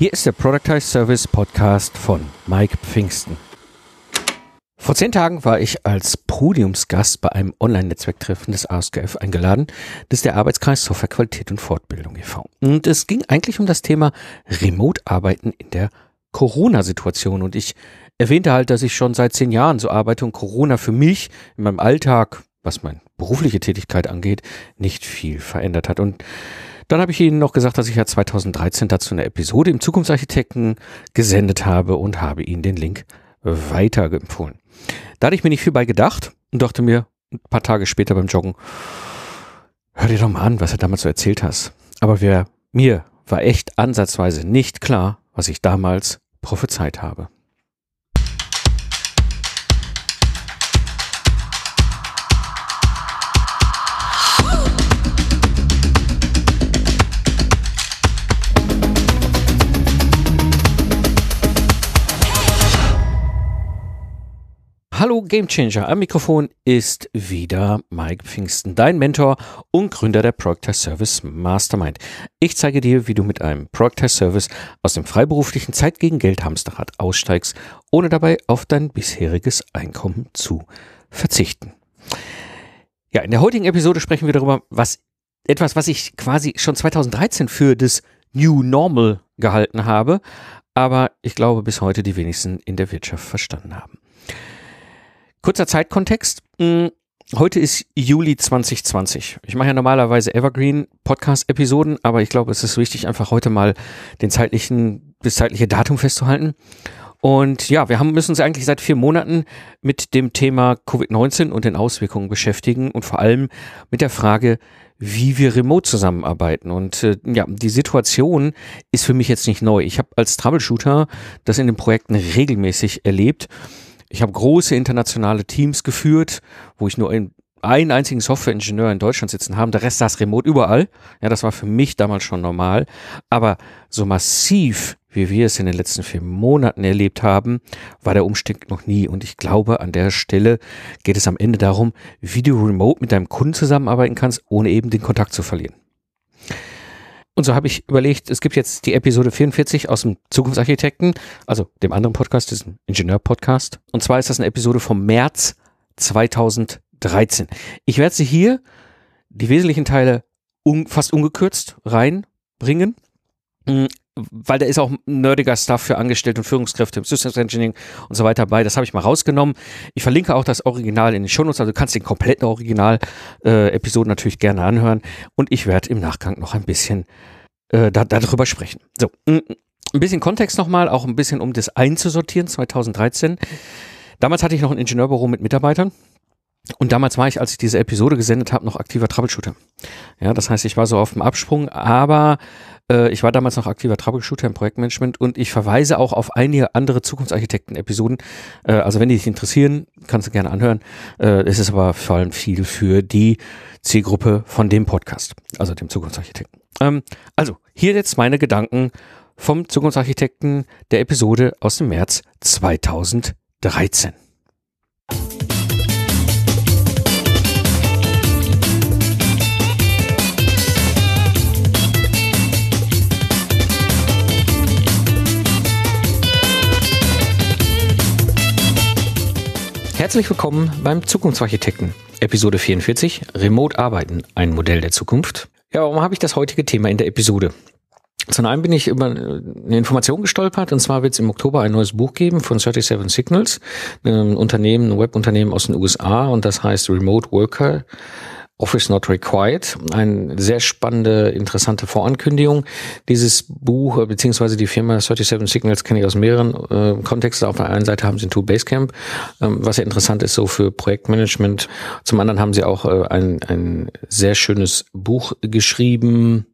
Hier ist der Productize Service Podcast von Mike Pfingsten. Vor zehn Tagen war ich als Podiumsgast bei einem Online-Netzwerktreffen des ASKF eingeladen. Das ist der Arbeitskreis Softwarequalität und Fortbildung e.V. Und es ging eigentlich um das Thema Remote-Arbeiten in der Corona-Situation. Und ich erwähnte halt, dass ich schon seit zehn Jahren so arbeite und Corona für mich in meinem Alltag, was meine berufliche Tätigkeit angeht, nicht viel verändert hat. Und dann habe ich Ihnen noch gesagt, dass ich ja 2013 dazu eine Episode im Zukunftsarchitekten gesendet habe und habe Ihnen den Link weiterempfohlen. Da hatte ich mir nicht viel bei gedacht und dachte mir ein paar Tage später beim Joggen, hör dir doch mal an, was du damals so erzählt hast. Aber wer, mir war echt ansatzweise nicht klar, was ich damals prophezeit habe. Hallo Gamechanger, am Mikrofon ist wieder Mike Pfingsten, dein Mentor und Gründer der Project Service Mastermind. Ich zeige dir, wie du mit einem Project Service aus dem freiberuflichen Zeit gegen Geld Hamsterrad aussteigst, ohne dabei auf dein bisheriges Einkommen zu verzichten. Ja, in der heutigen Episode sprechen wir darüber, was etwas, was ich quasi schon 2013 für das New Normal gehalten habe, aber ich glaube bis heute die wenigsten in der Wirtschaft verstanden haben. Kurzer Zeitkontext. Hm, heute ist Juli 2020. Ich mache ja normalerweise Evergreen Podcast-Episoden, aber ich glaube, es ist wichtig, einfach heute mal den zeitlichen, das zeitliche Datum festzuhalten. Und ja, wir haben, müssen uns eigentlich seit vier Monaten mit dem Thema Covid-19 und den Auswirkungen beschäftigen und vor allem mit der Frage, wie wir remote zusammenarbeiten. Und äh, ja, die Situation ist für mich jetzt nicht neu. Ich habe als Troubleshooter das in den Projekten regelmäßig erlebt ich habe große internationale Teams geführt, wo ich nur einen, einen einzigen Softwareingenieur in Deutschland sitzen habe. Der Rest saß remote überall. Ja, das war für mich damals schon normal. Aber so massiv, wie wir es in den letzten vier Monaten erlebt haben, war der Umstieg noch nie. Und ich glaube, an der Stelle geht es am Ende darum, wie du remote mit deinem Kunden zusammenarbeiten kannst, ohne eben den Kontakt zu verlieren. Und so habe ich überlegt, es gibt jetzt die Episode 44 aus dem Zukunftsarchitekten, also dem anderen Podcast, diesem Ingenieur-Podcast. Und zwar ist das eine Episode vom März 2013. Ich werde sie hier, die wesentlichen Teile un, fast ungekürzt reinbringen weil da ist auch nerdiger Stuff für Angestellte und Führungskräfte im Systems Engineering und so weiter bei. Das habe ich mal rausgenommen. Ich verlinke auch das Original in den Shownotes, also du kannst den kompletten Original-Episoden äh, natürlich gerne anhören. Und ich werde im Nachgang noch ein bisschen äh, da, darüber sprechen. So, ein bisschen Kontext nochmal, auch ein bisschen um das einzusortieren, 2013. Damals hatte ich noch ein Ingenieurbüro mit Mitarbeitern. Und damals war ich, als ich diese Episode gesendet habe, noch aktiver Troubleshooter. Ja, das heißt, ich war so auf dem Absprung, aber ich war damals noch aktiver Troubleshooter im Projektmanagement und ich verweise auch auf einige andere Zukunftsarchitekten-Episoden. Äh, also wenn die dich interessieren, kannst du gerne anhören. Äh, es ist aber vor allem viel für die Zielgruppe von dem Podcast, also dem Zukunftsarchitekten. Ähm, also, hier jetzt meine Gedanken vom Zukunftsarchitekten der Episode aus dem März 2013. Herzlich willkommen beim Zukunftsarchitekten. Episode 44, Remote Arbeiten, ein Modell der Zukunft. Ja, warum habe ich das heutige Thema in der Episode? Zum einen bin ich über eine Information gestolpert, und zwar wird es im Oktober ein neues Buch geben von 37 Signals, ein Unternehmen, ein Webunternehmen aus den USA, und das heißt Remote Worker Office Not Required. Eine sehr spannende, interessante Vorankündigung. Dieses Buch, äh, beziehungsweise die Firma 37 Signals kenne ich aus mehreren äh, Kontexten. Auf der einen Seite haben sie ein Tool Basecamp, ähm, was ja interessant ist so für Projektmanagement. Zum anderen haben sie auch äh, ein, ein sehr schönes Buch geschrieben,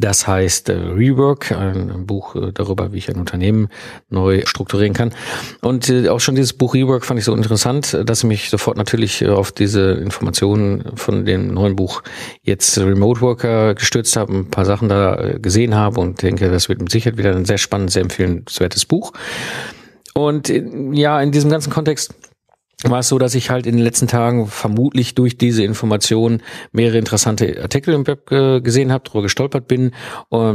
das heißt äh, Rework, ein Buch äh, darüber, wie ich ein Unternehmen neu strukturieren kann. Und äh, auch schon dieses Buch Rework fand ich so interessant, dass ich mich sofort natürlich auf diese Informationen von dem neuen Buch jetzt Remote Worker gestürzt habe, ein paar Sachen da gesehen habe und denke, das wird mit Sicherheit wieder ein sehr spannendes, sehr empfehlenswertes Buch. Und ja, in diesem ganzen Kontext war es so, dass ich halt in den letzten Tagen vermutlich durch diese Informationen mehrere interessante Artikel im Web gesehen habe, darüber gestolpert bin,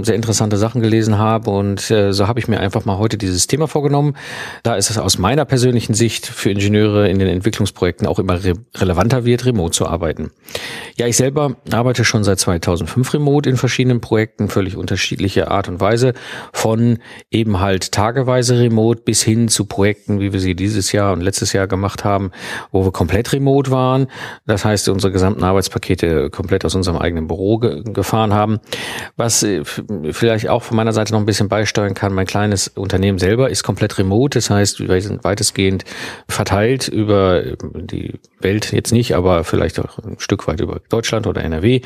sehr interessante Sachen gelesen habe und äh, so habe ich mir einfach mal heute dieses Thema vorgenommen. Da ist es aus meiner persönlichen Sicht für Ingenieure in den Entwicklungsprojekten auch immer re relevanter wird, remote zu arbeiten. Ja, ich selber arbeite schon seit 2005 remote in verschiedenen Projekten, völlig unterschiedliche Art und Weise, von eben halt tageweise remote bis hin zu Projekten, wie wir sie dieses Jahr und letztes Jahr gemacht haben haben, wo wir komplett remote waren. Das heißt, unsere gesamten Arbeitspakete komplett aus unserem eigenen Büro ge gefahren haben. Was äh, vielleicht auch von meiner Seite noch ein bisschen beisteuern kann, mein kleines Unternehmen selber ist komplett remote. Das heißt, wir sind weitestgehend verteilt über die Welt jetzt nicht, aber vielleicht auch ein Stück weit über Deutschland oder NRW.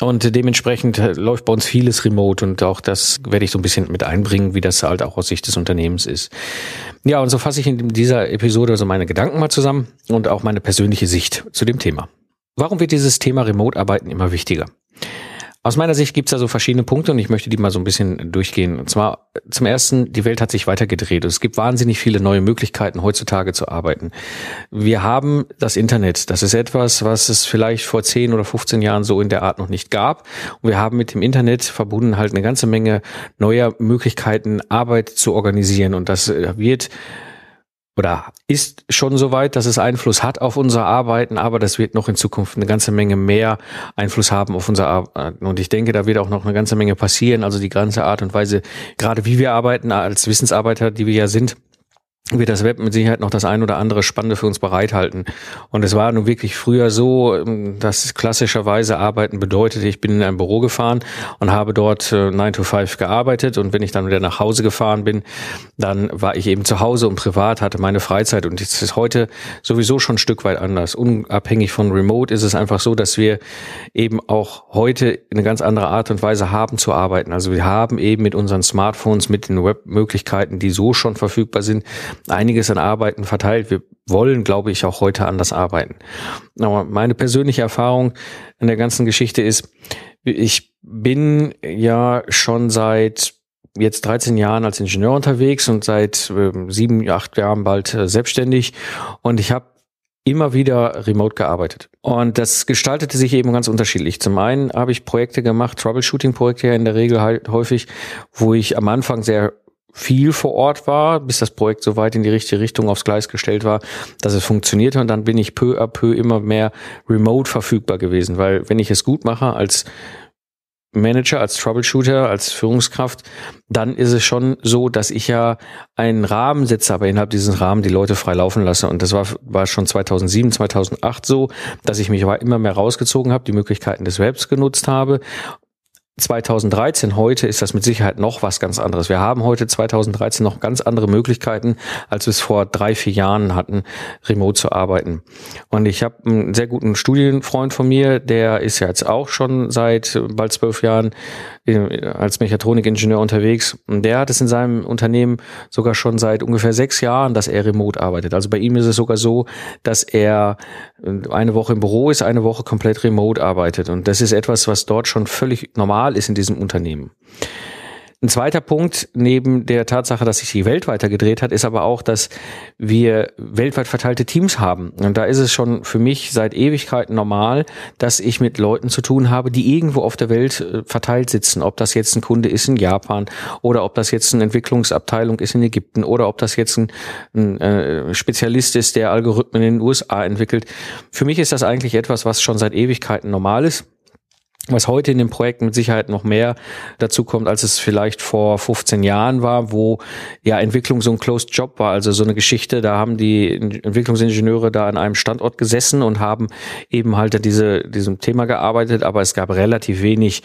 Und dementsprechend läuft bei uns vieles remote und auch das werde ich so ein bisschen mit einbringen, wie das halt auch aus Sicht des Unternehmens ist. Ja, und so fasse ich in dieser Episode also meine Gedanken mal zusammen und auch meine persönliche Sicht zu dem Thema. Warum wird dieses Thema Remote-Arbeiten immer wichtiger? Aus meiner Sicht gibt es da so verschiedene Punkte und ich möchte die mal so ein bisschen durchgehen. Und zwar zum ersten, die Welt hat sich weitergedreht. Es gibt wahnsinnig viele neue Möglichkeiten, heutzutage zu arbeiten. Wir haben das Internet. Das ist etwas, was es vielleicht vor 10 oder 15 Jahren so in der Art noch nicht gab. Und wir haben mit dem Internet verbunden halt eine ganze Menge neuer Möglichkeiten, Arbeit zu organisieren. Und das wird oder ist schon so weit, dass es Einfluss hat auf unser Arbeiten, aber das wird noch in Zukunft eine ganze Menge mehr Einfluss haben auf unser Arbeiten. Und ich denke, da wird auch noch eine ganze Menge passieren. Also die ganze Art und Weise, gerade wie wir arbeiten als Wissensarbeiter, die wir ja sind, wird das Web mit Sicherheit noch das ein oder andere Spannende für uns bereithalten. Und es war nun wirklich früher so, ähm, dass klassischerweise Arbeiten bedeutete, ich bin in ein Büro gefahren und habe dort äh, 9 to 5 gearbeitet und wenn ich dann wieder nach Hause gefahren bin, dann war ich eben zu Hause und privat hatte meine Freizeit und es ist heute sowieso schon ein Stück weit anders. Unabhängig von Remote ist es einfach so, dass wir eben auch heute eine ganz andere Art und Weise haben zu arbeiten. Also wir haben eben mit unseren Smartphones, mit den Webmöglichkeiten, die so schon verfügbar sind, einiges an Arbeiten verteilt. Wir wollen, glaube ich, auch heute anders arbeiten. Aber meine persönliche Erfahrung in der ganzen Geschichte ist, ich bin ja schon seit jetzt 13 Jahren als Ingenieur unterwegs und seit äh, sieben, acht Jahren bald äh, selbstständig und ich habe immer wieder remote gearbeitet. Und das gestaltete sich eben ganz unterschiedlich. Zum einen habe ich Projekte gemacht, Troubleshooting-Projekte in der Regel halt häufig, wo ich am Anfang sehr viel vor Ort war, bis das Projekt so weit in die richtige Richtung aufs Gleis gestellt war, dass es funktionierte. Und dann bin ich peu à peu immer mehr remote verfügbar gewesen, weil wenn ich es gut mache als Manager, als Troubleshooter, als Führungskraft, dann ist es schon so, dass ich ja einen Rahmen setze, aber innerhalb dieses Rahmen die Leute frei laufen lasse. Und das war, war schon 2007, 2008 so, dass ich mich immer mehr rausgezogen habe, die Möglichkeiten des Webs genutzt habe 2013, heute ist das mit Sicherheit noch was ganz anderes. Wir haben heute 2013 noch ganz andere Möglichkeiten, als wir es vor drei, vier Jahren hatten, remote zu arbeiten. Und ich habe einen sehr guten Studienfreund von mir, der ist ja jetzt auch schon seit bald zwölf Jahren als Mechatronikingenieur unterwegs. Und der hat es in seinem Unternehmen sogar schon seit ungefähr sechs Jahren, dass er remote arbeitet. Also bei ihm ist es sogar so, dass er äh, eine Woche im Büro ist, eine Woche komplett remote arbeitet. Und das ist etwas, was dort schon völlig normal ist in diesem Unternehmen. Ein zweiter Punkt neben der Tatsache, dass sich die Welt weiter gedreht hat, ist aber auch, dass wir weltweit verteilte Teams haben. Und da ist es schon für mich seit Ewigkeiten normal, dass ich mit Leuten zu tun habe, die irgendwo auf der Welt äh, verteilt sitzen. Ob das jetzt ein Kunde ist in Japan oder ob das jetzt eine Entwicklungsabteilung ist in Ägypten oder ob das jetzt ein, ein äh, Spezialist ist, der Algorithmen in den USA entwickelt. Für mich ist das eigentlich etwas, was schon seit Ewigkeiten normal ist was heute in dem Projekt mit Sicherheit noch mehr dazu kommt, als es vielleicht vor 15 Jahren war, wo ja Entwicklung so ein Closed Job war, also so eine Geschichte, da haben die Entwicklungsingenieure da an einem Standort gesessen und haben eben halt diese, diesem Thema gearbeitet, aber es gab relativ wenig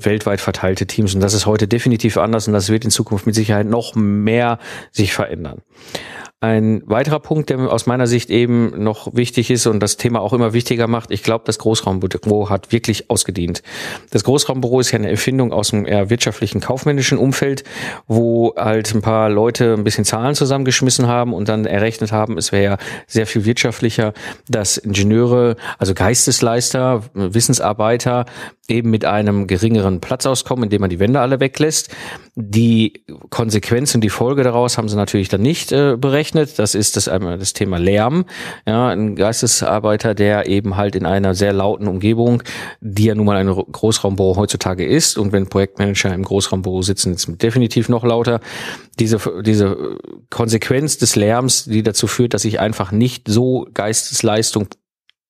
weltweit verteilte Teams. Und das ist heute definitiv anders. Und das wird in Zukunft mit Sicherheit noch mehr sich verändern. Ein weiterer Punkt, der aus meiner Sicht eben noch wichtig ist und das Thema auch immer wichtiger macht, ich glaube, das Großraumbüro hat wirklich ausgedient. Das Großraumbüro ist ja eine Erfindung aus dem eher wirtschaftlichen, kaufmännischen Umfeld, wo halt ein paar Leute ein bisschen Zahlen zusammengeschmissen haben und dann errechnet haben, es wäre ja sehr viel wirtschaftlicher, dass Ingenieure, also Geistesleister, Wissensarbeiter eben mit einem geringeren Platz auskommen, indem man die Wände alle weglässt. Die Konsequenz und die Folge daraus haben sie natürlich dann nicht äh, berechnet. Das ist das das Thema Lärm. Ja, ein Geistesarbeiter, der eben halt in einer sehr lauten Umgebung, die ja nun mal ein Großraumbüro heutzutage ist, und wenn Projektmanager im Großraumbüro sitzen, ist es definitiv noch lauter. Diese, diese Konsequenz des Lärms, die dazu führt, dass ich einfach nicht so Geistesleistung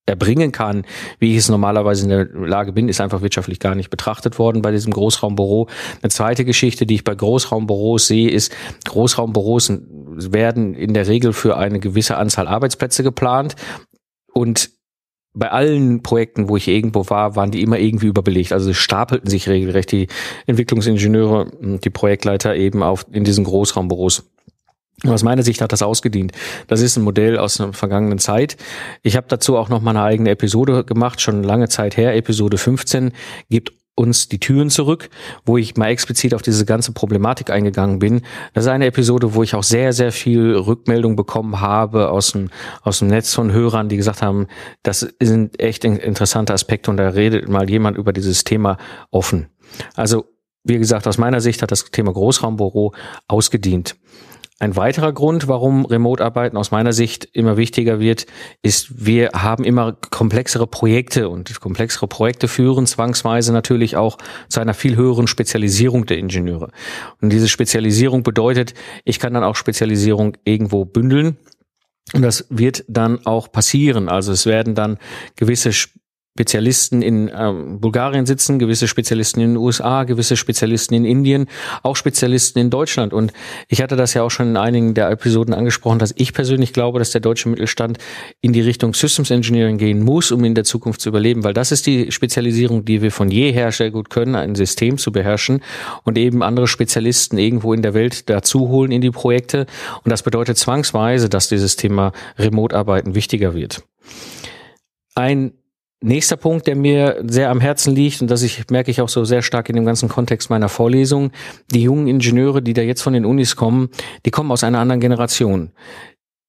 erbringen kann, wie ich es normalerweise in der Lage bin, ist einfach wirtschaftlich gar nicht betrachtet worden bei diesem Großraumbüro. Eine zweite Geschichte, die ich bei Großraumbüros sehe, ist, Großraumbüros werden in der Regel für eine gewisse Anzahl Arbeitsplätze geplant und bei allen Projekten, wo ich irgendwo war, waren die immer irgendwie überbelegt. Also stapelten sich regelrecht die Entwicklungsingenieure und die Projektleiter eben auf in diesen Großraumbüros. Aus meiner Sicht hat das ausgedient. Das ist ein Modell aus einer vergangenen Zeit. Ich habe dazu auch noch mal eine eigene Episode gemacht, schon lange Zeit her. Episode 15 gibt uns die Türen zurück, wo ich mal explizit auf diese ganze Problematik eingegangen bin. Das ist eine Episode, wo ich auch sehr, sehr viel Rückmeldung bekommen habe aus dem, aus dem Netz von Hörern, die gesagt haben, das sind echt interessante Aspekte und da redet mal jemand über dieses Thema offen. Also, wie gesagt, aus meiner Sicht hat das Thema Großraumbüro ausgedient. Ein weiterer Grund, warum Remote-Arbeiten aus meiner Sicht immer wichtiger wird, ist, wir haben immer komplexere Projekte und komplexere Projekte führen zwangsweise natürlich auch zu einer viel höheren Spezialisierung der Ingenieure. Und diese Spezialisierung bedeutet, ich kann dann auch Spezialisierung irgendwo bündeln. Und das wird dann auch passieren. Also es werden dann gewisse Spezialisten in ähm, Bulgarien sitzen, gewisse Spezialisten in den USA, gewisse Spezialisten in Indien, auch Spezialisten in Deutschland. Und ich hatte das ja auch schon in einigen der Episoden angesprochen, dass ich persönlich glaube, dass der deutsche Mittelstand in die Richtung Systems Engineering gehen muss, um in der Zukunft zu überleben, weil das ist die Spezialisierung, die wir von jeher sehr gut können, ein System zu beherrschen und eben andere Spezialisten irgendwo in der Welt dazu holen in die Projekte. Und das bedeutet zwangsweise, dass dieses Thema Remote-Arbeiten wichtiger wird. Ein Nächster Punkt, der mir sehr am Herzen liegt und das ich merke ich auch so sehr stark in dem ganzen Kontext meiner Vorlesung, die jungen Ingenieure, die da jetzt von den Unis kommen, die kommen aus einer anderen Generation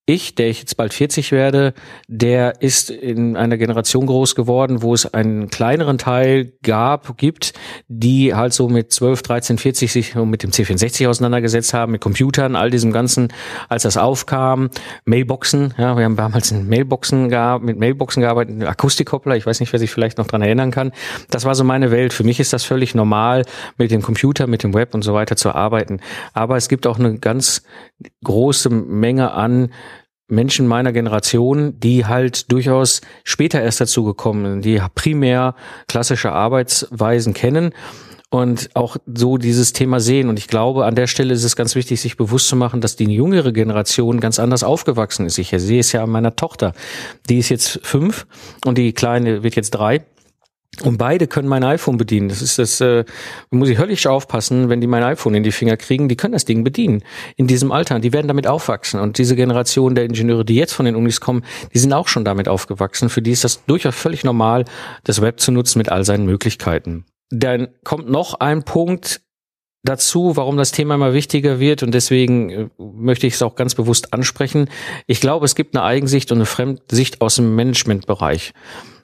ich, der ich jetzt bald 40 werde, der ist in einer Generation groß geworden, wo es einen kleineren Teil gab, gibt, die halt so mit 12, 13, 40 sich mit dem C64 auseinandergesetzt haben, mit Computern, all diesem Ganzen, als das aufkam, Mailboxen, ja, wir haben damals in Mailboxen gearbeitet, mit Mailboxen gearbeitet, Akustikkoppler, ich weiß nicht, wer sich vielleicht noch dran erinnern kann. Das war so meine Welt. Für mich ist das völlig normal, mit dem Computer, mit dem Web und so weiter zu arbeiten. Aber es gibt auch eine ganz große Menge an Menschen meiner Generation, die halt durchaus später erst dazu gekommen sind, die primär klassische Arbeitsweisen kennen und auch so dieses Thema sehen. Und ich glaube, an der Stelle ist es ganz wichtig, sich bewusst zu machen, dass die jüngere Generation ganz anders aufgewachsen ist. Ich sehe es ja an meiner Tochter. Die ist jetzt fünf und die Kleine wird jetzt drei. Und beide können mein iPhone bedienen. Das ist das, äh, muss ich höllisch aufpassen, wenn die mein iPhone in die Finger kriegen. Die können das Ding bedienen in diesem Alter. Die werden damit aufwachsen. Und diese Generation der Ingenieure, die jetzt von den Unis kommen, die sind auch schon damit aufgewachsen. Für die ist das durchaus völlig normal, das Web zu nutzen mit all seinen Möglichkeiten. Dann kommt noch ein Punkt dazu, warum das Thema immer wichtiger wird. Und deswegen äh, möchte ich es auch ganz bewusst ansprechen. Ich glaube, es gibt eine Eigensicht und eine Fremdsicht aus dem Managementbereich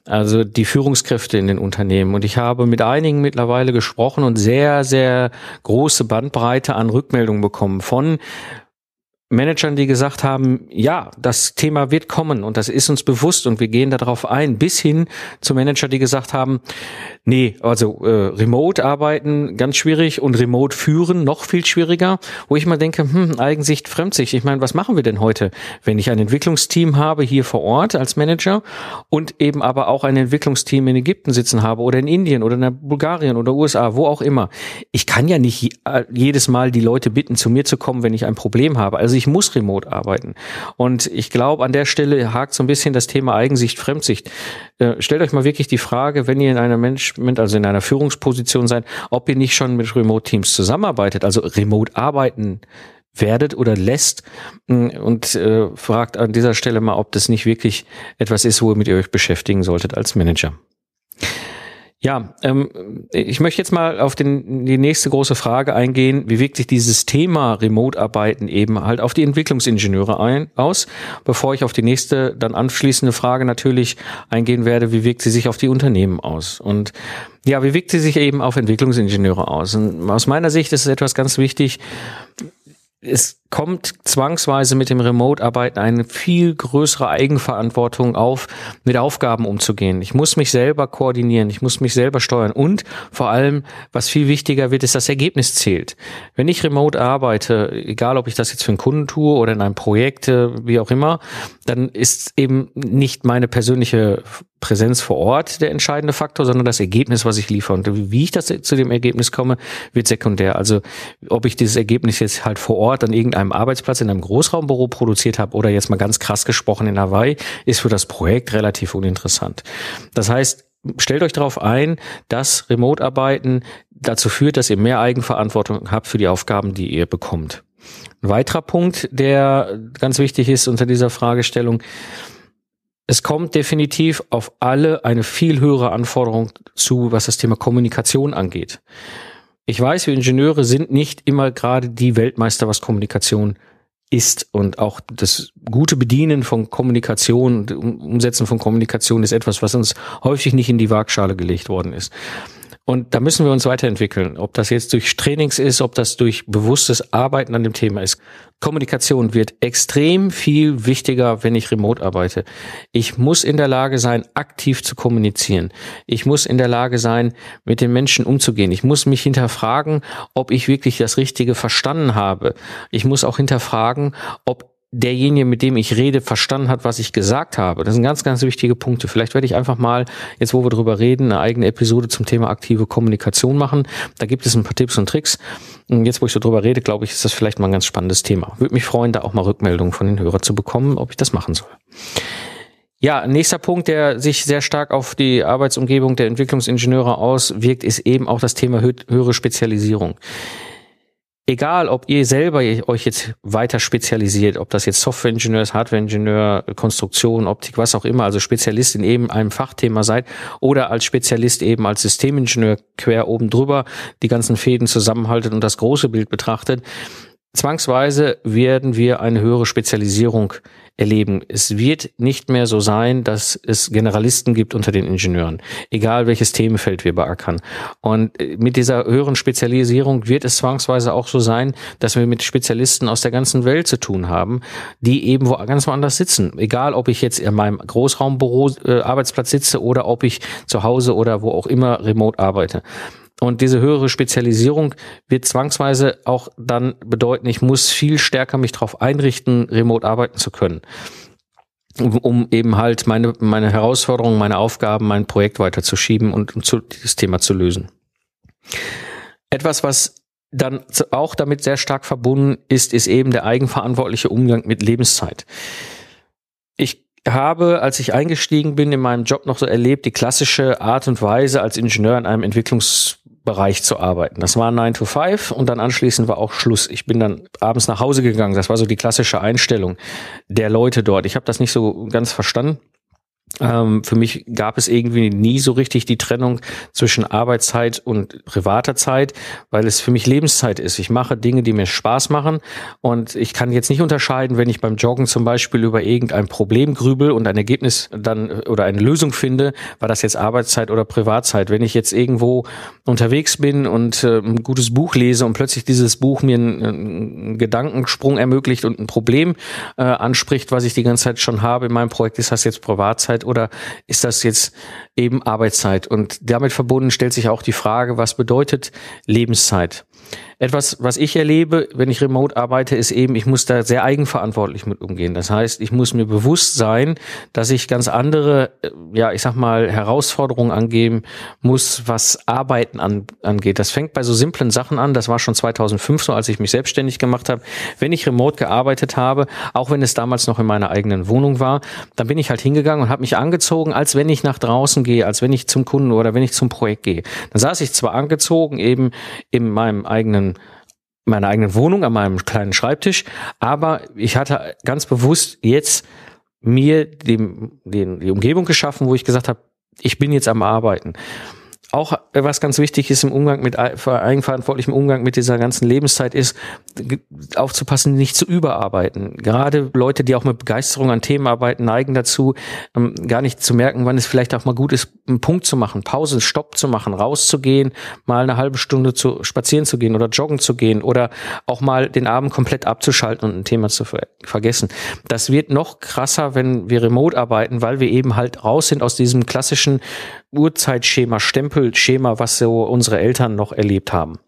also die Führungskräfte in den Unternehmen. Und ich habe mit einigen mittlerweile gesprochen und sehr, sehr große Bandbreite an Rückmeldungen bekommen von Managern, die gesagt haben, ja, das Thema wird kommen und das ist uns bewusst und wir gehen darauf ein, bis hin zu Manager, die gesagt haben, nee, also äh, Remote arbeiten ganz schwierig und Remote führen noch viel schwieriger, wo ich mal denke, hm, Eigensicht, Fremdsicht. Ich meine, was machen wir denn heute, wenn ich ein Entwicklungsteam habe hier vor Ort als Manager und eben aber auch ein Entwicklungsteam in Ägypten sitzen habe oder in Indien oder in Bulgarien oder USA, wo auch immer. Ich kann ja nicht äh, jedes Mal die Leute bitten, zu mir zu kommen, wenn ich ein Problem habe. Also ich muss remote arbeiten. Und ich glaube, an der Stelle hakt so ein bisschen das Thema Eigensicht, Fremdsicht. Äh, stellt euch mal wirklich die Frage, wenn ihr in einer Management, also in einer Führungsposition seid, ob ihr nicht schon mit Remote-Teams zusammenarbeitet, also remote arbeiten werdet oder lässt mm, und äh, fragt an dieser Stelle mal, ob das nicht wirklich etwas ist, womit ihr euch beschäftigen solltet als Manager. Ja, ähm, ich möchte jetzt mal auf den, die nächste große Frage eingehen. Wie wirkt sich dieses Thema Remote-Arbeiten eben halt auf die Entwicklungsingenieure ein, aus? Bevor ich auf die nächste, dann anschließende Frage natürlich eingehen werde, wie wirkt sie sich auf die Unternehmen aus? Und ja, wie wirkt sie sich eben auf Entwicklungsingenieure aus? Und aus meiner Sicht ist es etwas ganz wichtig, es kommt zwangsweise mit dem Remote-Arbeiten eine viel größere Eigenverantwortung auf, mit Aufgaben umzugehen. Ich muss mich selber koordinieren, ich muss mich selber steuern und vor allem, was viel wichtiger wird, ist das Ergebnis zählt. Wenn ich remote arbeite, egal ob ich das jetzt für einen Kunden tue oder in einem Projekt, äh, wie auch immer, dann ist eben nicht meine persönliche Präsenz vor Ort der entscheidende Faktor, sondern das Ergebnis, was ich liefere. Und wie ich das zu dem Ergebnis komme, wird sekundär. Also ob ich dieses Ergebnis jetzt halt vor Ort an irgendeinem Arbeitsplatz in einem Großraumbüro produziert habe oder jetzt mal ganz krass gesprochen in Hawaii, ist für das Projekt relativ uninteressant. Das heißt, stellt euch darauf ein, dass Remote-Arbeiten dazu führt, dass ihr mehr Eigenverantwortung habt für die Aufgaben, die ihr bekommt. Ein weiterer Punkt, der ganz wichtig ist unter dieser Fragestellung, es kommt definitiv auf alle eine viel höhere Anforderung zu, was das Thema Kommunikation angeht. Ich weiß, wir Ingenieure sind nicht immer gerade die Weltmeister, was Kommunikation ist und auch das gute Bedienen von Kommunikation, Umsetzen von Kommunikation ist etwas, was uns häufig nicht in die Waagschale gelegt worden ist. Und da müssen wir uns weiterentwickeln. Ob das jetzt durch Trainings ist, ob das durch bewusstes Arbeiten an dem Thema ist. Kommunikation wird extrem viel wichtiger, wenn ich remote arbeite. Ich muss in der Lage sein, aktiv zu kommunizieren. Ich muss in der Lage sein, mit den Menschen umzugehen. Ich muss mich hinterfragen, ob ich wirklich das Richtige verstanden habe. Ich muss auch hinterfragen, ob derjenige, mit dem ich rede, verstanden hat, was ich gesagt habe. Das sind ganz, ganz wichtige Punkte. Vielleicht werde ich einfach mal, jetzt wo wir drüber reden, eine eigene Episode zum Thema aktive Kommunikation machen. Da gibt es ein paar Tipps und Tricks. Und jetzt, wo ich so drüber rede, glaube ich, ist das vielleicht mal ein ganz spannendes Thema. Würde mich freuen, da auch mal Rückmeldungen von den Hörern zu bekommen, ob ich das machen soll. Ja, nächster Punkt, der sich sehr stark auf die Arbeitsumgebung der Entwicklungsingenieure auswirkt, ist eben auch das Thema höhere Spezialisierung egal, ob ihr selber euch jetzt weiter spezialisiert, ob das jetzt Software-Ingenieur ist, Hardware-Ingenieur, Konstruktion, Optik, was auch immer, also Spezialist in eben einem Fachthema seid oder als Spezialist eben als Systemingenieur quer oben drüber die ganzen Fäden zusammenhaltet und das große Bild betrachtet, zwangsweise werden wir eine höhere Spezialisierung erleben. Es wird nicht mehr so sein, dass es Generalisten gibt unter den Ingenieuren, egal welches Themenfeld wir beackern. Und äh, mit dieser höheren Spezialisierung wird es zwangsweise auch so sein, dass wir mit Spezialisten aus der ganzen Welt zu tun haben, die eben wo ganz woanders sitzen. Egal, ob ich jetzt in meinem Großraumbüro äh, Arbeitsplatz sitze oder ob ich zu Hause oder wo auch immer remote arbeite. Und diese höhere Spezialisierung wird zwangsweise auch dann bedeuten, ich muss viel stärker mich darauf einrichten, remote arbeiten zu können. Um, um eben halt meine, meine Herausforderungen, meine Aufgaben, mein Projekt weiterzuschieben und um zu, dieses Thema zu lösen. Etwas, was dann auch damit sehr stark verbunden ist, ist eben der eigenverantwortliche Umgang mit Lebenszeit. Ich habe, als ich eingestiegen bin in meinem Job noch so erlebt, die klassische Art und Weise als Ingenieur in einem Entwicklungs Bereich zu arbeiten. Das war 9 to 5 und dann anschließend war auch Schluss. Ich bin dann abends nach Hause gegangen. Das war so die klassische Einstellung der Leute dort. Ich habe das nicht so ganz verstanden. Ähm, für mich gab es irgendwie nie so richtig die Trennung zwischen Arbeitszeit und privater Zeit, weil es für mich Lebenszeit ist. Ich mache Dinge, die mir Spaß machen und ich kann jetzt nicht unterscheiden, wenn ich beim Joggen zum Beispiel über irgendein Problem grübel und ein Ergebnis dann oder eine Lösung finde, war das jetzt Arbeitszeit oder Privatzeit. Wenn ich jetzt irgendwo unterwegs bin und äh, ein gutes Buch lese und plötzlich dieses Buch mir einen, einen Gedankensprung ermöglicht und ein Problem äh, anspricht, was ich die ganze Zeit schon habe in meinem Projekt, ist das jetzt Privatzeit Arbeitszeit oder ist das jetzt eben Arbeitszeit? Und damit verbunden stellt sich auch die Frage, was bedeutet Lebenszeit? Etwas, was ich erlebe, wenn ich remote arbeite, ist eben, ich muss da sehr eigenverantwortlich mit umgehen. Das heißt, ich muss mir bewusst sein, dass ich ganz andere, äh, ja, ich sag mal, Herausforderungen angeben muss, was Arbeiten an, angeht. Das fängt bei so simplen Sachen an. Das war schon 2005 so, als ich mich selbstständig gemacht habe. Wenn ich remote gearbeitet habe, auch wenn es damals noch in meiner eigenen Wohnung war, dann bin ich halt hingegangen und habe mich angezogen, als wenn ich nach draußen gehe, als wenn ich zum Kunden oder wenn ich zum Projekt gehe. Dann saß ich zwar angezogen eben in meinem eigenen meiner eigenen Wohnung, an meinem kleinen Schreibtisch. Aber ich hatte ganz bewusst jetzt mir dem, den, die Umgebung geschaffen, wo ich gesagt habe, ich bin jetzt am Arbeiten. Auch äh, was ganz wichtig ist im Umgang mit eigenverantwortlichem Umgang mit dieser ganzen Lebenszeit ist, aufzupassen, nicht zu überarbeiten. Gerade Leute, die auch mit Begeisterung an Themen arbeiten, neigen dazu, ähm, gar nicht zu merken, wann es vielleicht auch mal gut ist, einen Punkt zu machen, Pause, Stopp zu machen, rauszugehen, mal eine halbe Stunde zu spazieren zu gehen oder joggen zu gehen oder auch mal den Abend komplett abzuschalten und ein Thema zu ver vergessen. Das wird noch krasser, wenn wir remote arbeiten, weil wir eben halt raus sind aus diesem klassischen Uhrzeitschema, Stempelschema, was so unsere Eltern noch erlebt haben.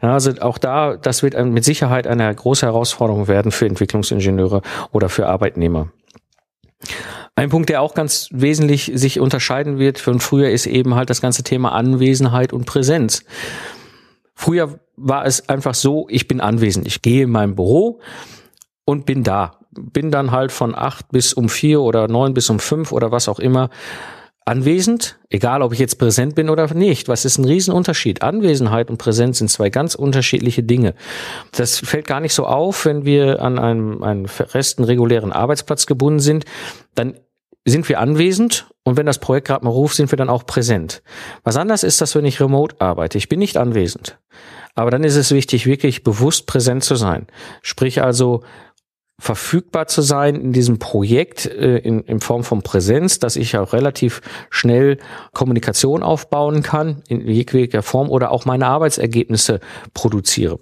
Also auch da, das wird mit Sicherheit eine große Herausforderung werden für Entwicklungsingenieure oder für Arbeitnehmer. Ein Punkt, der auch ganz wesentlich sich unterscheiden wird von früher, ist eben halt das ganze Thema Anwesenheit und Präsenz. Früher war es einfach so, ich bin anwesend. Ich gehe in mein Büro und bin da. Bin dann halt von acht bis um vier oder neun bis um fünf oder was auch immer anwesend, egal ob ich jetzt präsent bin oder nicht. Was ist ein Riesenunterschied? Anwesenheit und Präsenz sind zwei ganz unterschiedliche Dinge. Das fällt gar nicht so auf, wenn wir an einem, einem festen, regulären Arbeitsplatz gebunden sind. Dann sind wir anwesend und wenn das Projekt gerade mal ruft, sind wir dann auch präsent. Was anders ist, dass wenn ich remote arbeite, ich bin nicht anwesend. Aber dann ist es wichtig, wirklich bewusst präsent zu sein. Sprich also verfügbar zu sein in diesem Projekt äh, in, in Form von Präsenz, dass ich auch relativ schnell Kommunikation aufbauen kann in jeglicher Form oder auch meine Arbeitsergebnisse produziere.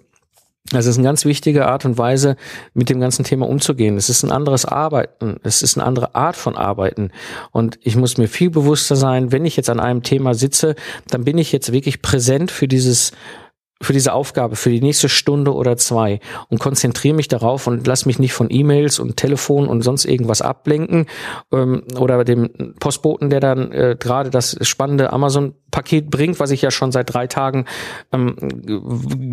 Das ist eine ganz wichtige Art und Weise, mit dem ganzen Thema umzugehen. Es ist ein anderes Arbeiten. Es ist eine andere Art von Arbeiten. Und ich muss mir viel bewusster sein, wenn ich jetzt an einem Thema sitze, dann bin ich jetzt wirklich präsent für dieses für diese Aufgabe, für die nächste Stunde oder zwei und konzentriere mich darauf und lass mich nicht von E-Mails und Telefon und sonst irgendwas ablenken ähm, oder dem Postboten, der dann äh, gerade das spannende Amazon-Paket bringt, was ich ja schon seit drei Tagen ähm,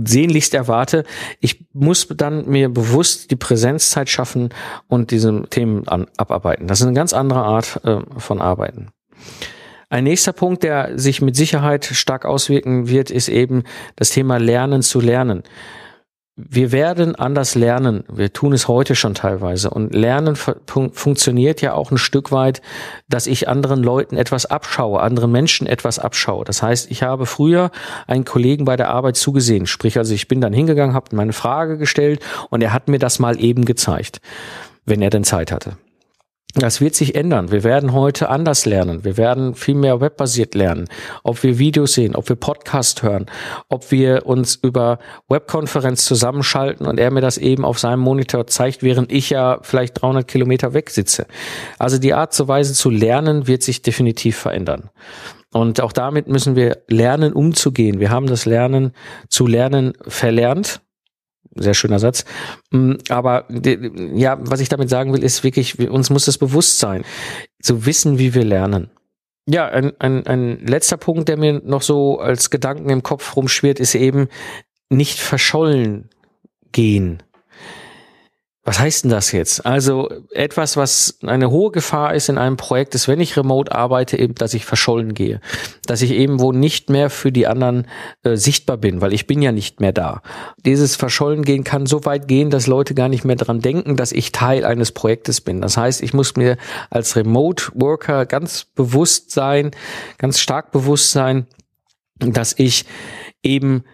sehnlichst erwarte. Ich muss dann mir bewusst die Präsenzzeit schaffen und diese Themen an, abarbeiten. Das ist eine ganz andere Art äh, von Arbeiten. Ein nächster Punkt, der sich mit Sicherheit stark auswirken wird, ist eben das Thema Lernen zu lernen. Wir werden anders lernen. Wir tun es heute schon teilweise. Und Lernen fun funktioniert ja auch ein Stück weit, dass ich anderen Leuten etwas abschaue, anderen Menschen etwas abschaue. Das heißt, ich habe früher einen Kollegen bei der Arbeit zugesehen. Sprich, also ich bin dann hingegangen, habe meine Frage gestellt und er hat mir das mal eben gezeigt, wenn er denn Zeit hatte. Das wird sich ändern. Wir werden heute anders lernen. Wir werden viel mehr webbasiert lernen. Ob wir Videos sehen, ob wir Podcast hören, ob wir uns über Webkonferenz zusammenschalten und er mir das eben auf seinem Monitor zeigt, während ich ja vielleicht 300 Kilometer weg sitze. Also die Art und Weise zu lernen wird sich definitiv verändern. Und auch damit müssen wir lernen, umzugehen. Wir haben das Lernen zu lernen verlernt sehr schöner Satz. Mm, aber ja, was ich damit sagen will, ist wirklich, uns muss das bewusst sein, zu wissen, wie wir lernen. Ja, ein, ein, ein letzter Punkt, der mir noch so als Gedanken im Kopf rumschwirrt, ist eben nicht verschollen gehen. Was heißt denn das jetzt? Also etwas, was eine hohe Gefahr ist in einem Projekt, ist, wenn ich remote arbeite, eben, dass ich verschollen gehe, dass ich eben wo nicht mehr für die anderen äh, sichtbar bin, weil ich bin ja nicht mehr da. Dieses verschollen gehen kann so weit gehen, dass Leute gar nicht mehr dran denken, dass ich Teil eines Projektes bin. Das heißt, ich muss mir als Remote Worker ganz bewusst sein, ganz stark bewusst sein, dass ich eben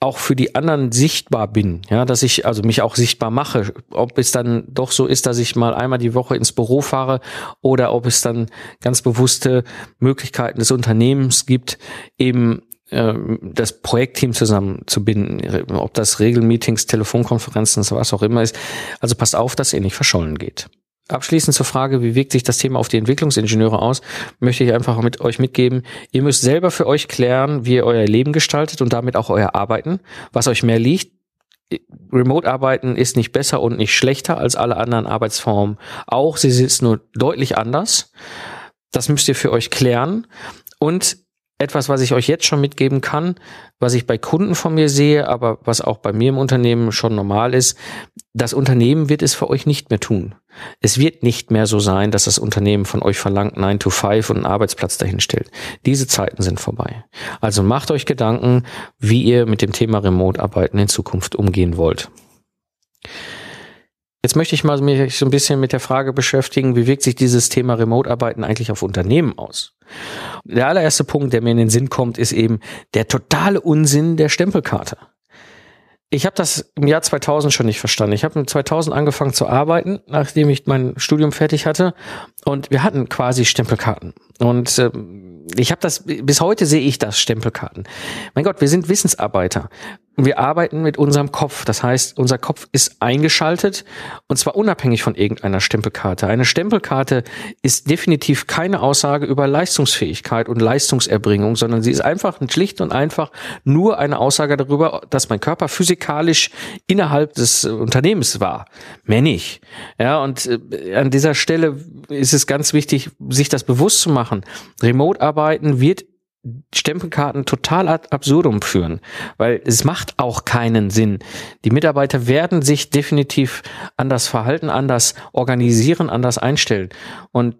auch für die anderen sichtbar bin, ja, dass ich also mich auch sichtbar mache, ob es dann doch so ist, dass ich mal einmal die Woche ins Büro fahre oder ob es dann ganz bewusste Möglichkeiten des Unternehmens gibt, eben äh, das Projektteam zusammenzubinden, ob das Regelmeetings, Telefonkonferenzen, was auch immer ist. Also passt auf, dass ihr nicht verschollen geht. Abschließend zur Frage, wie wirkt sich das Thema auf die Entwicklungsingenieure aus, möchte ich einfach mit euch mitgeben. Ihr müsst selber für euch klären, wie ihr euer Leben gestaltet und damit auch euer Arbeiten, was euch mehr liegt. Remote-Arbeiten ist nicht besser und nicht schlechter als alle anderen Arbeitsformen. Auch sie ist nur deutlich anders. Das müsst ihr für euch klären. Und etwas, was ich euch jetzt schon mitgeben kann, was ich bei Kunden von mir sehe, aber was auch bei mir im Unternehmen schon normal ist, das Unternehmen wird es für euch nicht mehr tun. Es wird nicht mehr so sein, dass das Unternehmen von euch verlangt 9 to 5 und einen Arbeitsplatz dahin stellt. Diese Zeiten sind vorbei. Also macht euch Gedanken, wie ihr mit dem Thema Remote-Arbeiten in Zukunft umgehen wollt. Jetzt möchte ich mal mich so ein bisschen mit der Frage beschäftigen, wie wirkt sich dieses Thema Remote-Arbeiten eigentlich auf Unternehmen aus? Der allererste Punkt, der mir in den Sinn kommt, ist eben der totale Unsinn der Stempelkarte. Ich habe das im Jahr 2000 schon nicht verstanden. Ich habe 2000 angefangen zu arbeiten, nachdem ich mein Studium fertig hatte. Und wir hatten quasi Stempelkarten. Und äh, ich habe das, bis heute sehe ich das, Stempelkarten. Mein Gott, wir sind Wissensarbeiter. Wir arbeiten mit unserem Kopf. Das heißt, unser Kopf ist eingeschaltet und zwar unabhängig von irgendeiner Stempelkarte. Eine Stempelkarte ist definitiv keine Aussage über Leistungsfähigkeit und Leistungserbringung, sondern sie ist einfach schlicht und einfach nur eine Aussage darüber, dass mein Körper physikalisch innerhalb des Unternehmens war. Nicht. Ja, und äh, an dieser Stelle ist es ganz wichtig, sich das bewusst zu machen. Remote-Arbeiten wird Stempelkarten total ad absurdum führen, weil es macht auch keinen Sinn. Die Mitarbeiter werden sich definitiv anders verhalten, anders organisieren, anders einstellen. Und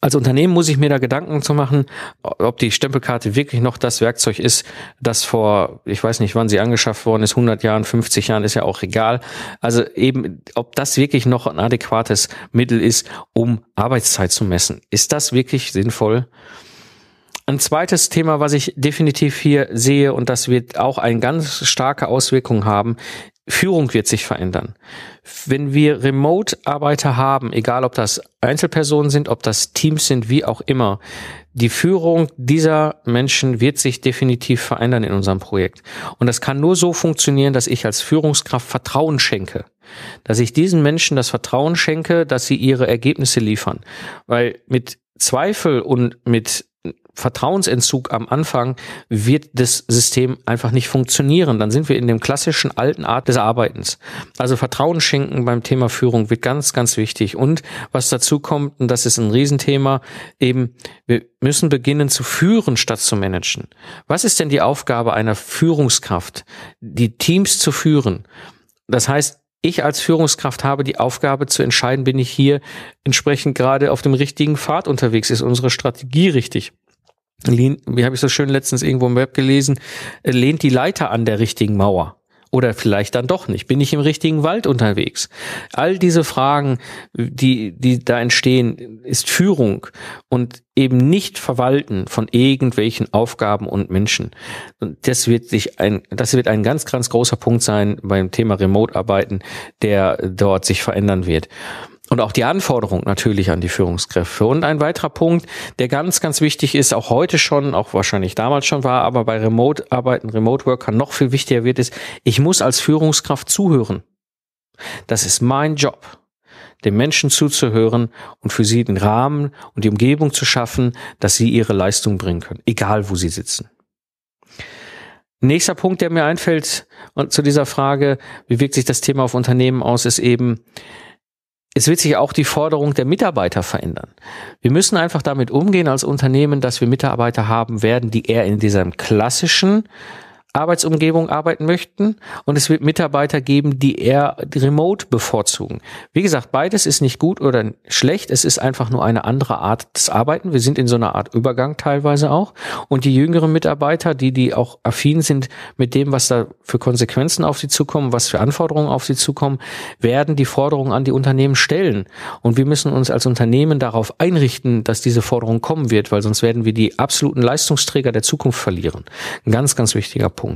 als Unternehmen muss ich mir da Gedanken zu machen, ob die Stempelkarte wirklich noch das Werkzeug ist, das vor, ich weiß nicht, wann sie angeschafft worden ist, 100 Jahren, 50 Jahren, ist ja auch egal. Also eben, ob das wirklich noch ein adäquates Mittel ist, um Arbeitszeit zu messen. Ist das wirklich sinnvoll? Ein zweites Thema, was ich definitiv hier sehe, und das wird auch eine ganz starke Auswirkung haben, Führung wird sich verändern. Wenn wir Remote-Arbeiter haben, egal ob das Einzelpersonen sind, ob das Teams sind, wie auch immer, die Führung dieser Menschen wird sich definitiv verändern in unserem Projekt. Und das kann nur so funktionieren, dass ich als Führungskraft Vertrauen schenke. Dass ich diesen Menschen das Vertrauen schenke, dass sie ihre Ergebnisse liefern. Weil mit Zweifel und mit Vertrauensentzug am Anfang wird das System einfach nicht funktionieren. Dann sind wir in dem klassischen alten Art des Arbeitens. Also Vertrauen schenken beim Thema Führung wird ganz, ganz wichtig. Und was dazu kommt, und das ist ein Riesenthema, eben, wir müssen beginnen zu führen statt zu managen. Was ist denn die Aufgabe einer Führungskraft? Die Teams zu führen. Das heißt, ich als Führungskraft habe die Aufgabe zu entscheiden, bin ich hier entsprechend gerade auf dem richtigen Pfad unterwegs, ist unsere Strategie richtig? wie habe ich so schön letztens irgendwo im Web gelesen, äh, lehnt die Leiter an der richtigen Mauer. Oder vielleicht dann doch nicht. Bin ich im richtigen Wald unterwegs? All diese Fragen, die, die da entstehen, ist Führung und eben nicht Verwalten von irgendwelchen Aufgaben und Menschen. Und das wird sich ein, das wird ein ganz, ganz großer Punkt sein beim Thema Remote-Arbeiten, der dort sich verändern wird und auch die Anforderung natürlich an die Führungskräfte. Und ein weiterer Punkt, der ganz, ganz wichtig ist, auch heute schon, auch wahrscheinlich damals schon war, aber bei Remote-Arbeiten, Remote-Workern noch viel wichtiger wird, ist, ich muss als Führungskraft zuhören. Das ist mein Job, den Menschen zuzuhören und für sie den Rahmen und die Umgebung zu schaffen, dass sie ihre Leistung bringen können, egal wo sie sitzen. Nächster Punkt, der mir einfällt und zu dieser Frage, wie wirkt sich das Thema auf Unternehmen aus, ist eben, es wird sich auch die Forderung der Mitarbeiter verändern. Wir müssen einfach damit umgehen als Unternehmen, dass wir Mitarbeiter haben werden, die eher in diesem klassischen Arbeitsumgebung arbeiten möchten und es wird Mitarbeiter geben, die eher remote bevorzugen. Wie gesagt, beides ist nicht gut oder schlecht, es ist einfach nur eine andere Art des Arbeiten. Wir sind in so einer Art Übergang teilweise auch und die jüngeren Mitarbeiter, die die auch affin sind mit dem, was da für Konsequenzen auf sie zukommen, was für Anforderungen auf sie zukommen, werden die Forderungen an die Unternehmen stellen und wir müssen uns als Unternehmen darauf einrichten, dass diese Forderung kommen wird, weil sonst werden wir die absoluten Leistungsträger der Zukunft verlieren. Ein ganz, ganz wichtiger Punkt.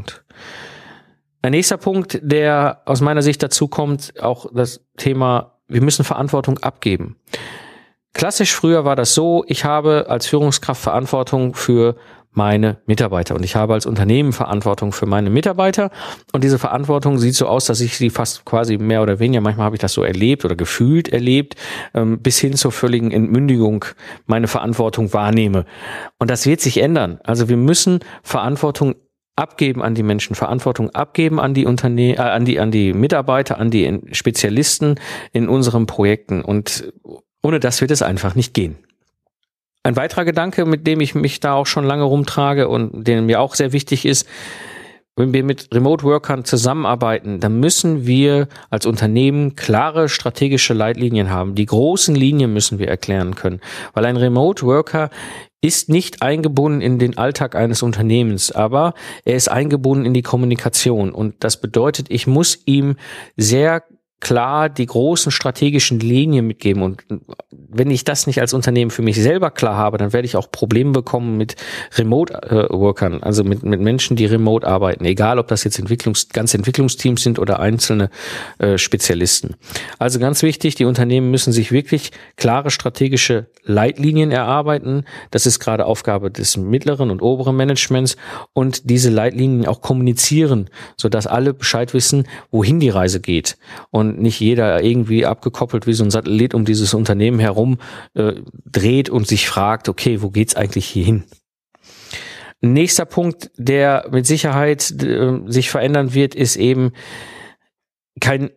Ein nächster Punkt, der aus meiner Sicht dazu kommt, auch das Thema, wir müssen Verantwortung abgeben. Klassisch früher war das so, ich habe als Führungskraft Verantwortung für meine Mitarbeiter und ich habe als Unternehmen Verantwortung für meine Mitarbeiter und diese Verantwortung sieht so aus, dass ich sie fast quasi mehr oder weniger, manchmal habe ich das so erlebt oder gefühlt erlebt, ähm, bis hin zur völligen Entmündigung meine Verantwortung wahrnehme. Und das wird sich ändern. Also wir müssen Verantwortung abgeben an die Menschen, Verantwortung abgeben an die Unternehmen, äh, an die an die Mitarbeiter, an die Spezialisten in unseren Projekten und ohne das wird es einfach nicht gehen. Ein weiterer Gedanke, mit dem ich mich da auch schon lange rumtrage und den mir auch sehr wichtig ist, wenn wir mit Remote Workern zusammenarbeiten, dann müssen wir als Unternehmen klare strategische Leitlinien haben. Die großen Linien müssen wir erklären können, weil ein Remote Worker ist nicht eingebunden in den Alltag eines Unternehmens, aber er ist eingebunden in die Kommunikation. Und das bedeutet, ich muss ihm sehr klar die großen strategischen Linien mitgeben. Und wenn ich das nicht als Unternehmen für mich selber klar habe, dann werde ich auch Probleme bekommen mit Remote-Workern, also mit, mit Menschen, die remote arbeiten, egal ob das jetzt Entwicklungs-, ganze Entwicklungsteams sind oder einzelne äh, Spezialisten. Also ganz wichtig, die Unternehmen müssen sich wirklich klare strategische Leitlinien erarbeiten. Das ist gerade Aufgabe des mittleren und oberen Managements und diese Leitlinien auch kommunizieren, sodass alle Bescheid wissen, wohin die Reise geht. Und nicht jeder irgendwie abgekoppelt wie so ein Satellit um dieses Unternehmen herum äh, dreht und sich fragt, okay, wo geht's eigentlich hier hin? Nächster Punkt, der mit Sicherheit äh, sich verändern wird, ist eben kein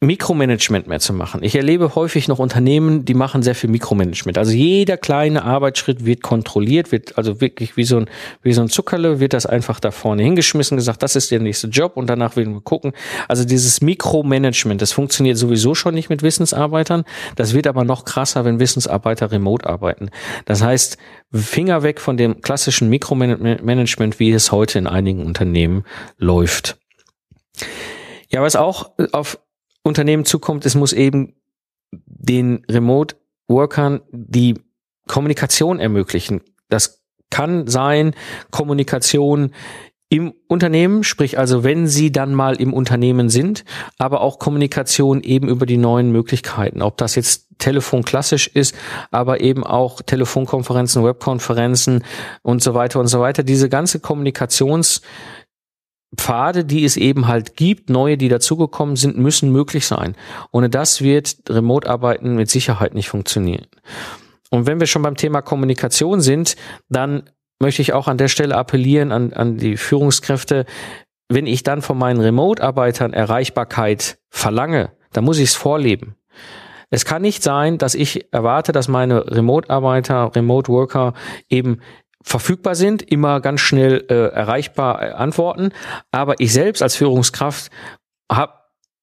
Mikromanagement mehr zu machen. Ich erlebe häufig noch Unternehmen, die machen sehr viel Mikromanagement. Also jeder kleine Arbeitsschritt wird kontrolliert, wird also wirklich wie so ein, wie so ein Zuckerle, wird das einfach da vorne hingeschmissen, gesagt, das ist der nächste Job und danach werden wir gucken. Also dieses Mikromanagement, das funktioniert sowieso schon nicht mit Wissensarbeitern. Das wird aber noch krasser, wenn Wissensarbeiter remote arbeiten. Das heißt, Finger weg von dem klassischen Mikromanagement, wie es heute in einigen Unternehmen läuft. Ja, was auch auf Unternehmen zukommt, es muss eben den Remote-Workern die Kommunikation ermöglichen. Das kann sein Kommunikation im Unternehmen, sprich also wenn sie dann mal im Unternehmen sind, aber auch Kommunikation eben über die neuen Möglichkeiten. Ob das jetzt Telefon klassisch ist, aber eben auch Telefonkonferenzen, Webkonferenzen und so weiter und so weiter. Diese ganze Kommunikations- Pfade, die es eben halt gibt, neue, die dazugekommen sind, müssen möglich sein. Ohne das wird Remote-Arbeiten mit Sicherheit nicht funktionieren. Und wenn wir schon beim Thema Kommunikation sind, dann möchte ich auch an der Stelle appellieren an, an die Führungskräfte, wenn ich dann von meinen Remote-Arbeitern Erreichbarkeit verlange, dann muss ich es vorleben. Es kann nicht sein, dass ich erwarte, dass meine Remote-Arbeiter, Remote-Worker eben verfügbar sind, immer ganz schnell äh, erreichbar äh, antworten. Aber ich selbst als Führungskraft habe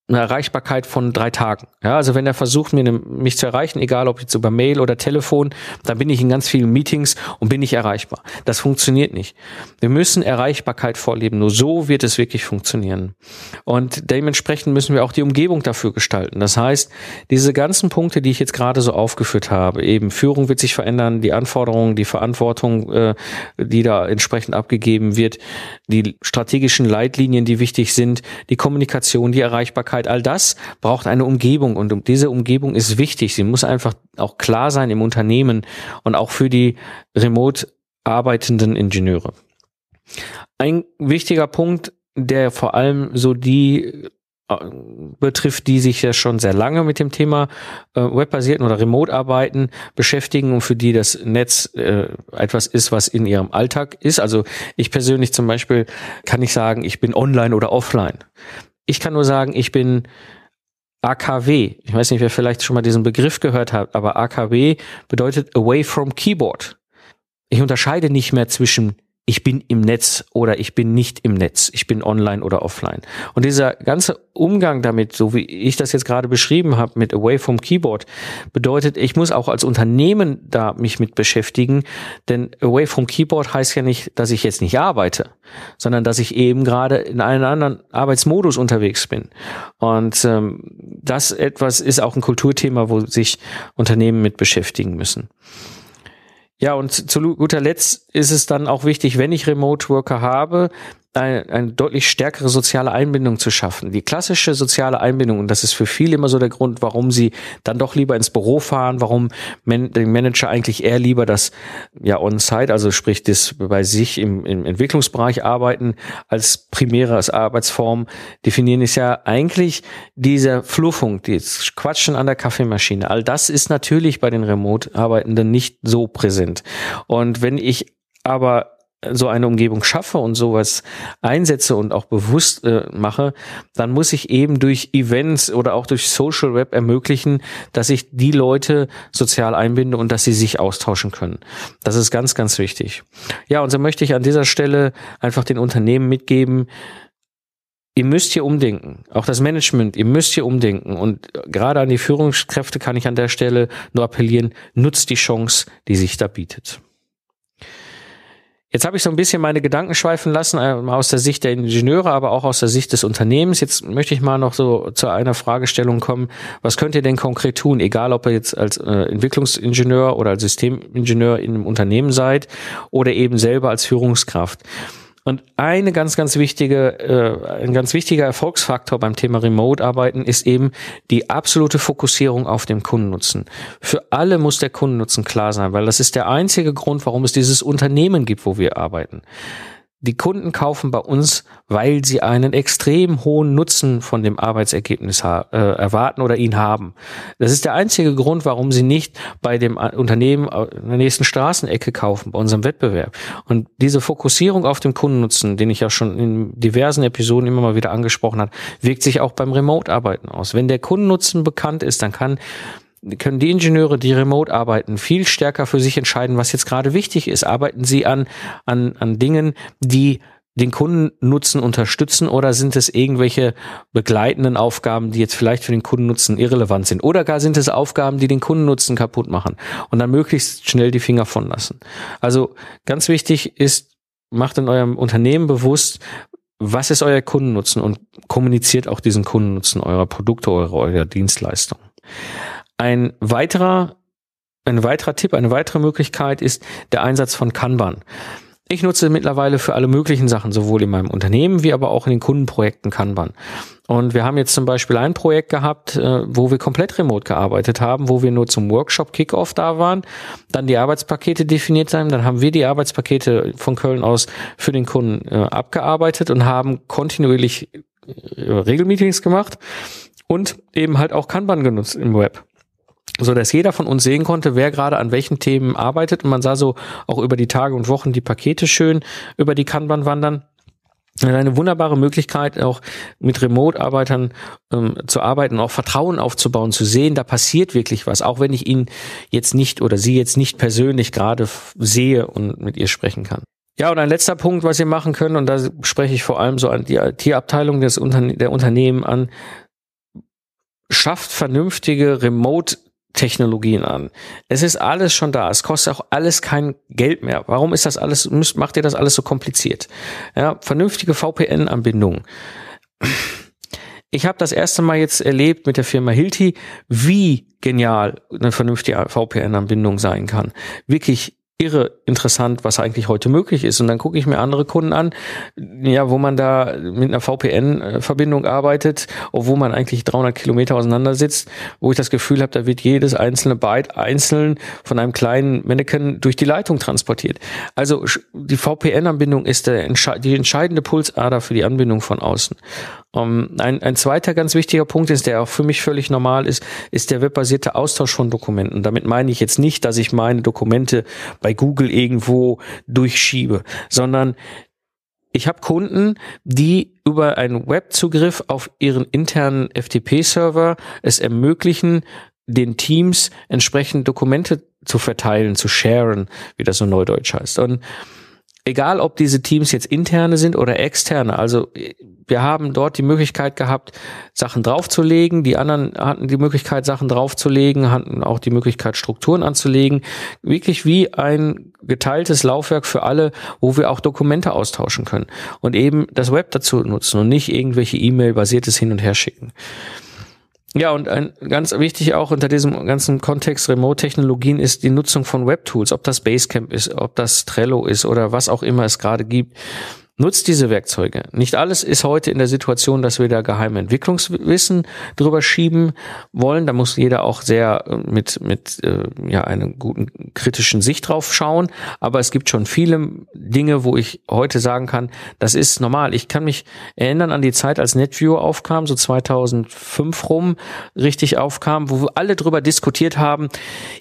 eine Erreichbarkeit von drei Tagen. Ja, also wenn er versucht, mir mich zu erreichen, egal ob jetzt über Mail oder Telefon, dann bin ich in ganz vielen Meetings und bin nicht erreichbar. Das funktioniert nicht. Wir müssen Erreichbarkeit vorleben. Nur so wird es wirklich funktionieren. Und dementsprechend müssen wir auch die Umgebung dafür gestalten. Das heißt, diese ganzen Punkte, die ich jetzt gerade so aufgeführt habe, eben Führung wird sich verändern, die Anforderungen, die Verantwortung, äh, die da entsprechend abgegeben wird, die strategischen Leitlinien, die wichtig sind, die Kommunikation, die Erreichbarkeit, Sichtbarkeit, all das braucht eine Umgebung und diese Umgebung ist wichtig. Sie muss einfach auch klar sein im Unternehmen und auch für die remote arbeitenden Ingenieure. Ein wichtiger Punkt, der vor allem so die äh, betrifft, die sich ja schon sehr lange mit dem Thema äh, webbasierten oder Remote-Arbeiten beschäftigen und für die das Netz äh, etwas ist, was in ihrem Alltag ist. Also ich persönlich zum Beispiel kann ich sagen, ich bin online oder offline. Ich kann nur sagen, ich bin AKW. Ich weiß nicht, wer vielleicht schon mal diesen Begriff gehört hat, aber AKW bedeutet Away from Keyboard. Ich unterscheide nicht mehr zwischen ich bin im Netz oder ich bin nicht im Netz, ich bin online oder offline. Und dieser ganze Umgang damit, so wie ich das jetzt gerade beschrieben habe, mit Away from Keyboard, bedeutet, ich muss auch als Unternehmen da mich mit beschäftigen, denn Away from Keyboard heißt ja nicht, dass ich jetzt nicht arbeite, sondern dass ich eben gerade in einem anderen Arbeitsmodus unterwegs bin. Und ähm, das etwas ist auch ein Kulturthema, wo sich Unternehmen mit beschäftigen müssen. Ja, und zu guter Letzt ist es dann auch wichtig, wenn ich Remote Worker habe, eine, eine deutlich stärkere soziale Einbindung zu schaffen. Die klassische soziale Einbindung, und das ist für viele immer so der Grund, warum sie dann doch lieber ins Büro fahren, warum man, den Manager eigentlich eher lieber das ja on-site, also sprich das bei sich im, im Entwicklungsbereich arbeiten, als primäre als Arbeitsform definieren, ist ja eigentlich dieser Fluffung, das Quatschen an der Kaffeemaschine. All das ist natürlich bei den Remote-Arbeitenden nicht so präsent. Und wenn ich aber so eine Umgebung schaffe und sowas einsetze und auch bewusst äh, mache, dann muss ich eben durch Events oder auch durch Social Web ermöglichen, dass ich die Leute sozial einbinde und dass sie sich austauschen können. Das ist ganz, ganz wichtig. Ja, und so möchte ich an dieser Stelle einfach den Unternehmen mitgeben, ihr müsst hier umdenken. Auch das Management, ihr müsst hier umdenken. Und gerade an die Führungskräfte kann ich an der Stelle nur appellieren, nutzt die Chance, die sich da bietet. Jetzt habe ich so ein bisschen meine Gedanken schweifen lassen, äh, aus der Sicht der Ingenieure, aber auch aus der Sicht des Unternehmens. Jetzt möchte ich mal noch so zu einer Fragestellung kommen. Was könnt ihr denn konkret tun? Egal, ob ihr jetzt als äh, Entwicklungsingenieur oder als Systemingenieur in einem Unternehmen seid oder eben selber als Führungskraft. Und eine ganz, ganz wichtige, äh, ein ganz wichtiger Erfolgsfaktor beim Thema Remote-Arbeiten ist eben die absolute Fokussierung auf den Kundennutzen. Für alle muss der Kundennutzen klar sein, weil das ist der einzige Grund, warum es dieses Unternehmen gibt, wo wir arbeiten. Die Kunden kaufen bei uns, weil sie einen extrem hohen Nutzen von dem Arbeitsergebnis äh, erwarten oder ihn haben. Das ist der einzige Grund, warum sie nicht bei dem Unternehmen in der nächsten Straßenecke kaufen, bei unserem Wettbewerb. Und diese Fokussierung auf den Kundennutzen, den ich ja schon in diversen Episoden immer mal wieder angesprochen habe, wirkt sich auch beim Remote-Arbeiten aus. Wenn der Kundennutzen bekannt ist, dann kann können die Ingenieure, die remote arbeiten, viel stärker für sich entscheiden, was jetzt gerade wichtig ist. Arbeiten sie an, an, an Dingen, die den Kundennutzen unterstützen oder sind es irgendwelche begleitenden Aufgaben, die jetzt vielleicht für den Kundennutzen irrelevant sind? Oder gar sind es Aufgaben, die den Kundennutzen kaputt machen und dann möglichst schnell die Finger von lassen? Also ganz wichtig ist, macht in eurem Unternehmen bewusst, was ist euer Kundennutzen und kommuniziert auch diesen Kundennutzen eurer Produkte, eurer, eurer Dienstleistung. Ein weiterer, ein weiterer Tipp, eine weitere Möglichkeit ist der Einsatz von Kanban. Ich nutze mittlerweile für alle möglichen Sachen, sowohl in meinem Unternehmen wie aber auch in den Kundenprojekten Kanban. Und wir haben jetzt zum Beispiel ein Projekt gehabt, äh, wo wir komplett remote gearbeitet haben, wo wir nur zum Workshop Kickoff da waren, dann die Arbeitspakete definiert haben, dann haben wir die Arbeitspakete von Köln aus für den Kunden äh, abgearbeitet und haben kontinuierlich äh, Regelmeetings gemacht und eben halt auch Kanban genutzt im Web so dass jeder von uns sehen konnte, wer gerade an welchen Themen arbeitet und man sah so auch über die Tage und Wochen die Pakete schön über die Kanban wandern. Eine wunderbare Möglichkeit, auch mit Remote-Arbeitern ähm, zu arbeiten, auch Vertrauen aufzubauen, zu sehen, da passiert wirklich was, auch wenn ich ihn jetzt nicht oder sie jetzt nicht persönlich gerade sehe und mit ihr sprechen kann. Ja, und ein letzter Punkt, was ihr machen könnt, und da spreche ich vor allem so an die IT-Abteilung Unterne der Unternehmen an, schafft vernünftige Remote Technologien an. Es ist alles schon da. Es kostet auch alles kein Geld mehr. Warum ist das alles, macht ihr das alles so kompliziert? Ja, vernünftige VPN-Anbindungen. Ich habe das erste Mal jetzt erlebt mit der Firma Hilti, wie genial eine vernünftige VPN-Anbindung sein kann. Wirklich irre interessant, was eigentlich heute möglich ist. Und dann gucke ich mir andere Kunden an, ja, wo man da mit einer VPN-Verbindung arbeitet, obwohl man eigentlich 300 Kilometer auseinander sitzt, wo ich das Gefühl habe, da wird jedes einzelne Byte einzeln von einem kleinen Mannequin durch die Leitung transportiert. Also die VPN-Anbindung ist der, die entscheidende Pulsader für die Anbindung von außen. Um, ähm, ein, ein zweiter ganz wichtiger Punkt ist, der auch für mich völlig normal ist, ist der webbasierte Austausch von Dokumenten. Damit meine ich jetzt nicht, dass ich meine Dokumente bei Google irgendwo durchschiebe, sondern ich habe Kunden, die über einen Webzugriff auf ihren internen FTP-Server es ermöglichen, den Teams entsprechend Dokumente zu verteilen, zu sharen, wie das so neudeutsch heißt. Und egal ob diese Teams jetzt interne sind oder externe, also wir haben dort die Möglichkeit gehabt, Sachen draufzulegen. Die anderen hatten die Möglichkeit, Sachen draufzulegen, hatten auch die Möglichkeit, Strukturen anzulegen. Wirklich wie ein geteiltes Laufwerk für alle, wo wir auch Dokumente austauschen können und eben das Web dazu nutzen und nicht irgendwelche E-Mail-basiertes Hin- und Herschicken. Ja, und ein, ganz wichtig auch unter diesem ganzen Kontext Remote-Technologien ist die Nutzung von Web-Tools, ob das Basecamp ist, ob das Trello ist oder was auch immer es gerade gibt. Nutzt diese Werkzeuge. Nicht alles ist heute in der Situation, dass wir da geheime Entwicklungswissen drüber schieben wollen. Da muss jeder auch sehr äh, mit, mit äh, ja, einer guten kritischen Sicht drauf schauen. Aber es gibt schon viele Dinge, wo ich heute sagen kann, das ist normal. Ich kann mich erinnern an die Zeit, als NetViewer aufkam, so 2005 rum richtig aufkam, wo wir alle drüber diskutiert haben,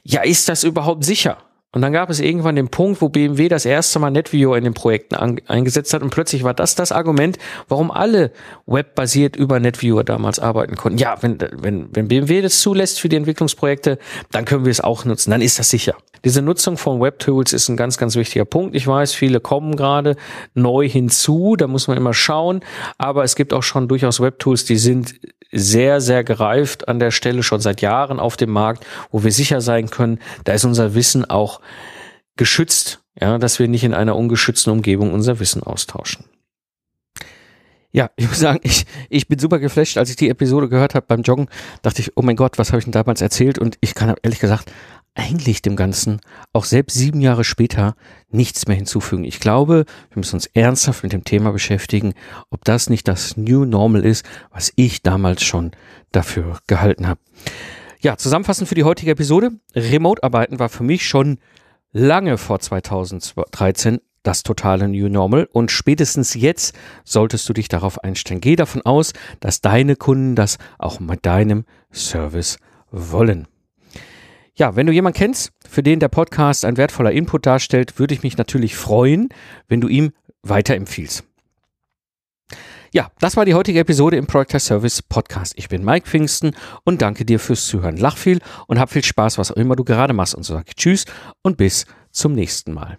ja, ist das überhaupt sicher? Und dann gab es irgendwann den Punkt, wo BMW das erste Mal NetViewer in den Projekten an, eingesetzt hat und plötzlich war das das Argument, warum alle webbasiert über NetViewer damals arbeiten konnten. Ja, wenn, wenn, wenn BMW das zulässt für die Entwicklungsprojekte, dann können wir es auch nutzen, dann ist das sicher. Diese Nutzung von Webtools ist ein ganz, ganz wichtiger Punkt. Ich weiß, viele kommen gerade neu hinzu, da muss man immer schauen, aber es gibt auch schon durchaus Webtools, die sind sehr, sehr gereift an der Stelle schon seit Jahren auf dem Markt, wo wir sicher sein können, da ist unser Wissen auch geschützt, ja, dass wir nicht in einer ungeschützten Umgebung unser Wissen austauschen. Ja, ich muss sagen, ich, ich bin super geflasht, als ich die Episode gehört habe beim Joggen, dachte ich, oh mein Gott, was habe ich denn damals erzählt? Und ich kann ehrlich gesagt eigentlich dem Ganzen auch selbst sieben Jahre später nichts mehr hinzufügen. Ich glaube, wir müssen uns ernsthaft mit dem Thema beschäftigen, ob das nicht das New Normal ist, was ich damals schon dafür gehalten habe. Ja, zusammenfassend für die heutige Episode. Remote-Arbeiten war für mich schon lange vor 2013 das totale New Normal und spätestens jetzt solltest du dich darauf einstellen. Geh davon aus, dass deine Kunden das auch mit deinem Service wollen. Ja, wenn du jemanden kennst, für den der Podcast ein wertvoller Input darstellt, würde ich mich natürlich freuen, wenn du ihm weiterempfiehlst. Ja, das war die heutige Episode im Project Service Podcast. Ich bin Mike Pfingsten und danke dir fürs Zuhören. Lach viel und hab viel Spaß, was auch immer du gerade machst und so sage ich Tschüss und bis zum nächsten Mal.